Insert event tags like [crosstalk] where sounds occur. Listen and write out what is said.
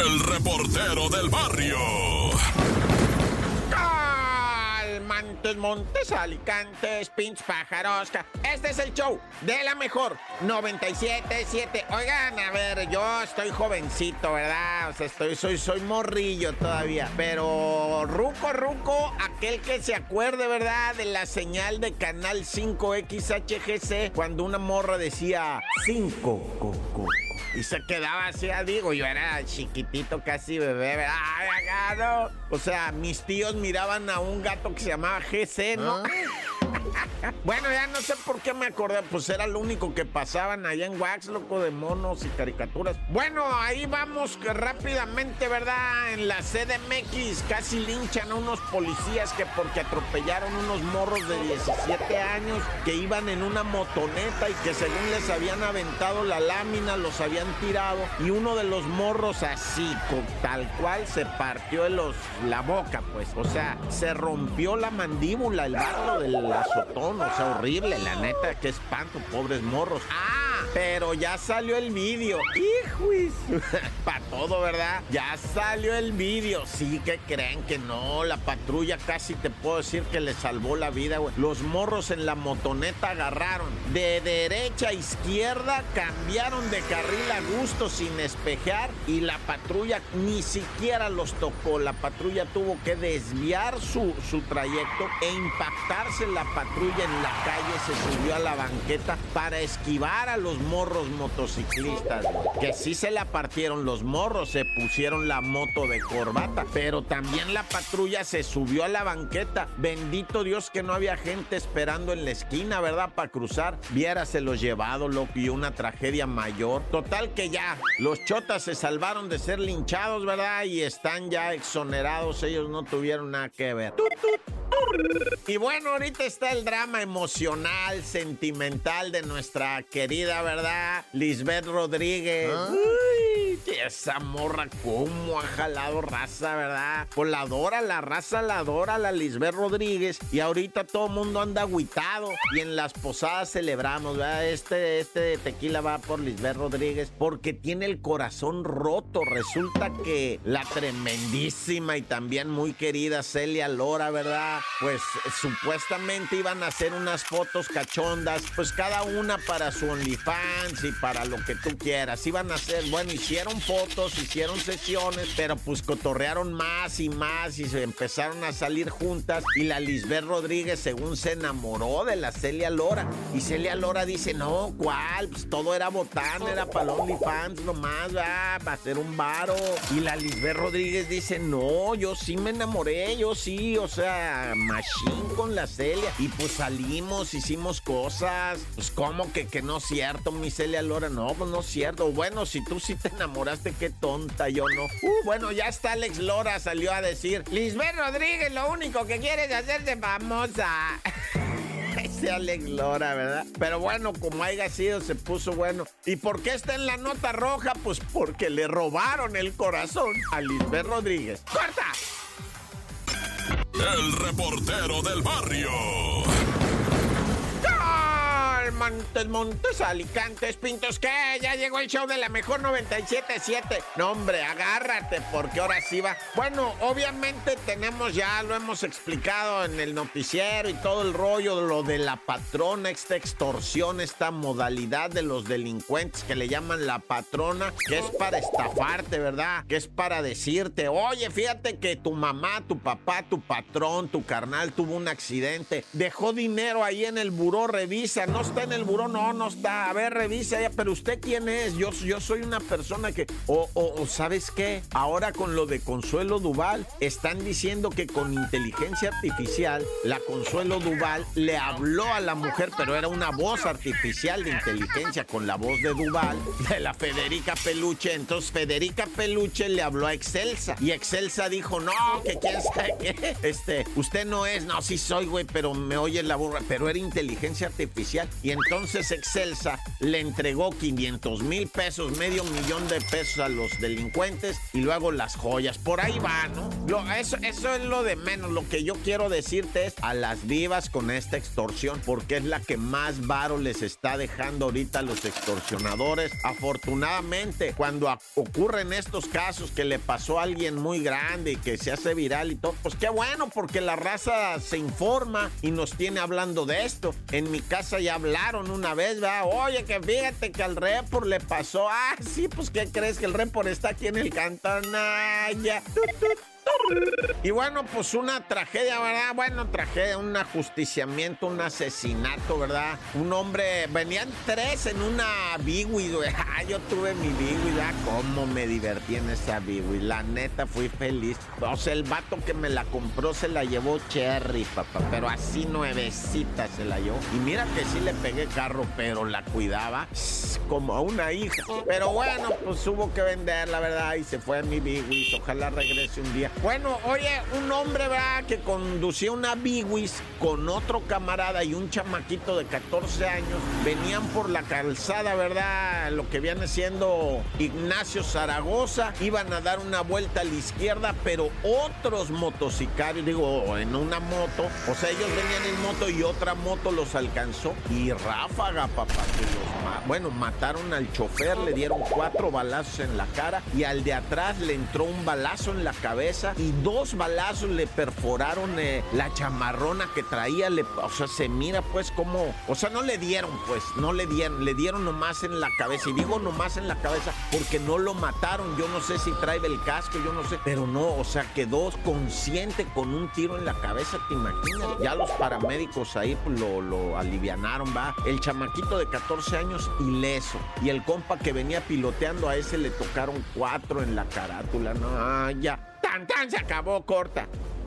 el reportero del barrio. Montes, Montes, Alicantes, Pinch, Pájaros. Este es el show de la mejor 97.7. Oigan, a ver, yo estoy jovencito, ¿verdad? O sea, estoy, soy, soy morrillo todavía. Pero ruco, ruco, aquel que se acuerde, ¿verdad? De la señal de Canal 5 XHGC cuando una morra decía 5, y se quedaba así, ah, digo, yo era chiquitito, casi bebé. Ay, no. O sea, mis tíos miraban a un gato que se llamaba GC, ¿no? Ah. Bueno, ya no sé por qué me acordé, pues era lo único que pasaban allá en Wax, loco, de monos y caricaturas. Bueno, ahí vamos rápidamente, ¿verdad? En la CDMX casi linchan a unos policías que porque atropellaron unos morros de 17 años que iban en una motoneta y que según les habían aventado la lámina, los habían tirado y uno de los morros así, con, tal cual, se partió los, la boca, pues. O sea, se rompió la mandíbula, el barro de la azotón, o sea, horrible, la neta, qué espanto, pobres morros. ¡Ah! Pero ya salió el vídeo. ¡Hijos! [laughs] Para todo, ¿verdad? Ya salió el vídeo. Sí que creen que no. La patrulla casi te puedo decir que le salvó la vida, güey. Los morros en la motoneta agarraron. De derecha a izquierda cambiaron de carril a gusto sin espejear. Y la patrulla ni siquiera los tocó. La patrulla tuvo que desviar su, su trayecto e impactarse la patrulla en la calle. Se subió a la banqueta para esquivar a los morros motociclistas, que sí se la partieron los morros, se pusieron la moto de corbata, pero también la patrulla se subió a la banqueta. Bendito Dios que no había gente esperando en la esquina, ¿verdad? Para cruzar. los llevado, loco, y una tragedia mayor. Total que ya, los chotas se salvaron de ser linchados, ¿verdad? Y están ya exonerados, ellos no tuvieron nada que ver. Y bueno, ahorita está el drama emocional, sentimental de nuestra querida, ¿verdad? Lisbeth Rodríguez. ¿Ah? Esa morra, cómo ha jalado raza, ¿verdad? Pues la adora, la raza la adora, la Lisbeth Rodríguez. Y ahorita todo el mundo anda agüitado. Y en las posadas celebramos, ¿verdad? Este, este tequila va por Lisbeth Rodríguez porque tiene el corazón roto. Resulta que la tremendísima y también muy querida Celia Lora, ¿verdad? Pues supuestamente iban a hacer unas fotos cachondas, pues cada una para su OnlyFans y para lo que tú quieras. Iban a hacer, bueno, hicieron fotos, hicieron sesiones, pero pues cotorrearon más y más y se empezaron a salir juntas. Y la Lisbeth Rodríguez, según se enamoró de la Celia Lora. Y Celia Lora dice: No, ¿cuál? Pues todo era botán, era para OnlyFans nomás, va, para hacer un varo. Y la Lisbeth Rodríguez dice: No, yo sí me enamoré, yo sí, o sea, machine con la Celia. Y pues salimos, hicimos cosas. Pues, ¿cómo que, que no es cierto, mi Celia Lora? No, pues no es cierto. Bueno, si tú sí te qué tonta, yo no. Uh, bueno, ya está Alex Lora, salió a decir: Lisbeth Rodríguez, lo único que quiere es hacerse famosa. [laughs] Ese Alex Lora, ¿verdad? Pero bueno, como haya sido, se puso bueno. ¿Y por qué está en la nota roja? Pues porque le robaron el corazón a Lisbeth Rodríguez. ¡Corta! El reportero del barrio. Montes, Montes, Alicantes, Pintos, ¿qué? Ya llegó el show de la mejor 97.7. No, hombre, agárrate, porque ahora sí va. Bueno, obviamente tenemos ya, lo hemos explicado en el noticiero y todo el rollo, lo de la patrona, esta extorsión, esta modalidad de los delincuentes que le llaman la patrona, que es para estafarte, ¿verdad? Que es para decirte, oye, fíjate que tu mamá, tu papá, tu patrón, tu carnal tuvo un accidente, dejó dinero ahí en el buró, revisa, no está en el buró, no, no está. A ver, revisa ya, pero usted quién es? Yo, yo soy una persona que, o, o, ¿sabes qué? Ahora con lo de Consuelo Duval, están diciendo que con inteligencia artificial, la Consuelo Duval le habló a la mujer, pero era una voz artificial de inteligencia con la voz de Duval, de la Federica Peluche. Entonces Federica Peluche le habló a Excelsa y Excelsa dijo, no, que quién sabe qué, este, usted no es, no, sí soy, güey, pero me oye la burra, pero era inteligencia artificial. Y entonces Excelsa le entregó 500 mil pesos, medio millón de pesos a los delincuentes y luego las joyas. Por ahí va, ¿no? eso, eso es lo de menos. Lo que yo quiero decirte es a las vivas con esta extorsión, porque es la que más varo les está dejando ahorita a los extorsionadores. Afortunadamente, cuando ocurren estos casos que le pasó a alguien muy grande y que se hace viral y todo, pues qué bueno, porque la raza se informa y nos tiene hablando de esto. En mi casa ya hablaron una vez, ¿verdad? Oye, que fíjate que al report le pasó. Ah, sí, pues ¿qué crees? Que el report está aquí en el cantón. Ah, ya. Y bueno, pues una tragedia, ¿verdad? Bueno, tragedia, un ajusticiamiento, un asesinato, ¿verdad? Un hombre, venían tres en una Biwi, güey. [laughs] Ah, yo tuve mi Biwi, ¿verdad? Cómo me divertí en esa Biwi. La neta, fui feliz. O sea, el vato que me la compró se la llevó Cherry, papá. Pero así nuevecita se la llevó. Y mira que sí le pegué carro, pero la cuidaba como a una hija. Pero bueno, pues hubo que vender, la verdad, y se fue a mi Biwi. Ojalá regrese un día. Bueno, oye, un hombre, ¿verdad? Que conducía una Biwis con otro camarada y un chamaquito de 14 años. Venían por la calzada, ¿verdad? Lo que viene siendo Ignacio Zaragoza. Iban a dar una vuelta a la izquierda, pero otros motocicarios, digo, en una moto. O sea, ellos venían en moto y otra moto los alcanzó. Y ráfaga, papá, Bueno, mataron al chofer, le dieron cuatro balazos en la cara y al de atrás le entró un balazo en la cabeza y dos balazos le perforaron eh, la chamarrona que traía. O sea, se mira pues como... O sea, no le dieron pues, no le dieron, le dieron nomás en la cabeza. Y digo nomás en la cabeza porque no lo mataron. Yo no sé si trae el casco, yo no sé. Pero no, o sea, quedó consciente con un tiro en la cabeza, ¿te imaginas? Ya los paramédicos ahí pues, lo, lo va. El chamaquito de 14 años ileso. Y el compa que venía piloteando a ese le tocaron cuatro en la carátula. No, ah, ya. Tan, se acabó corta.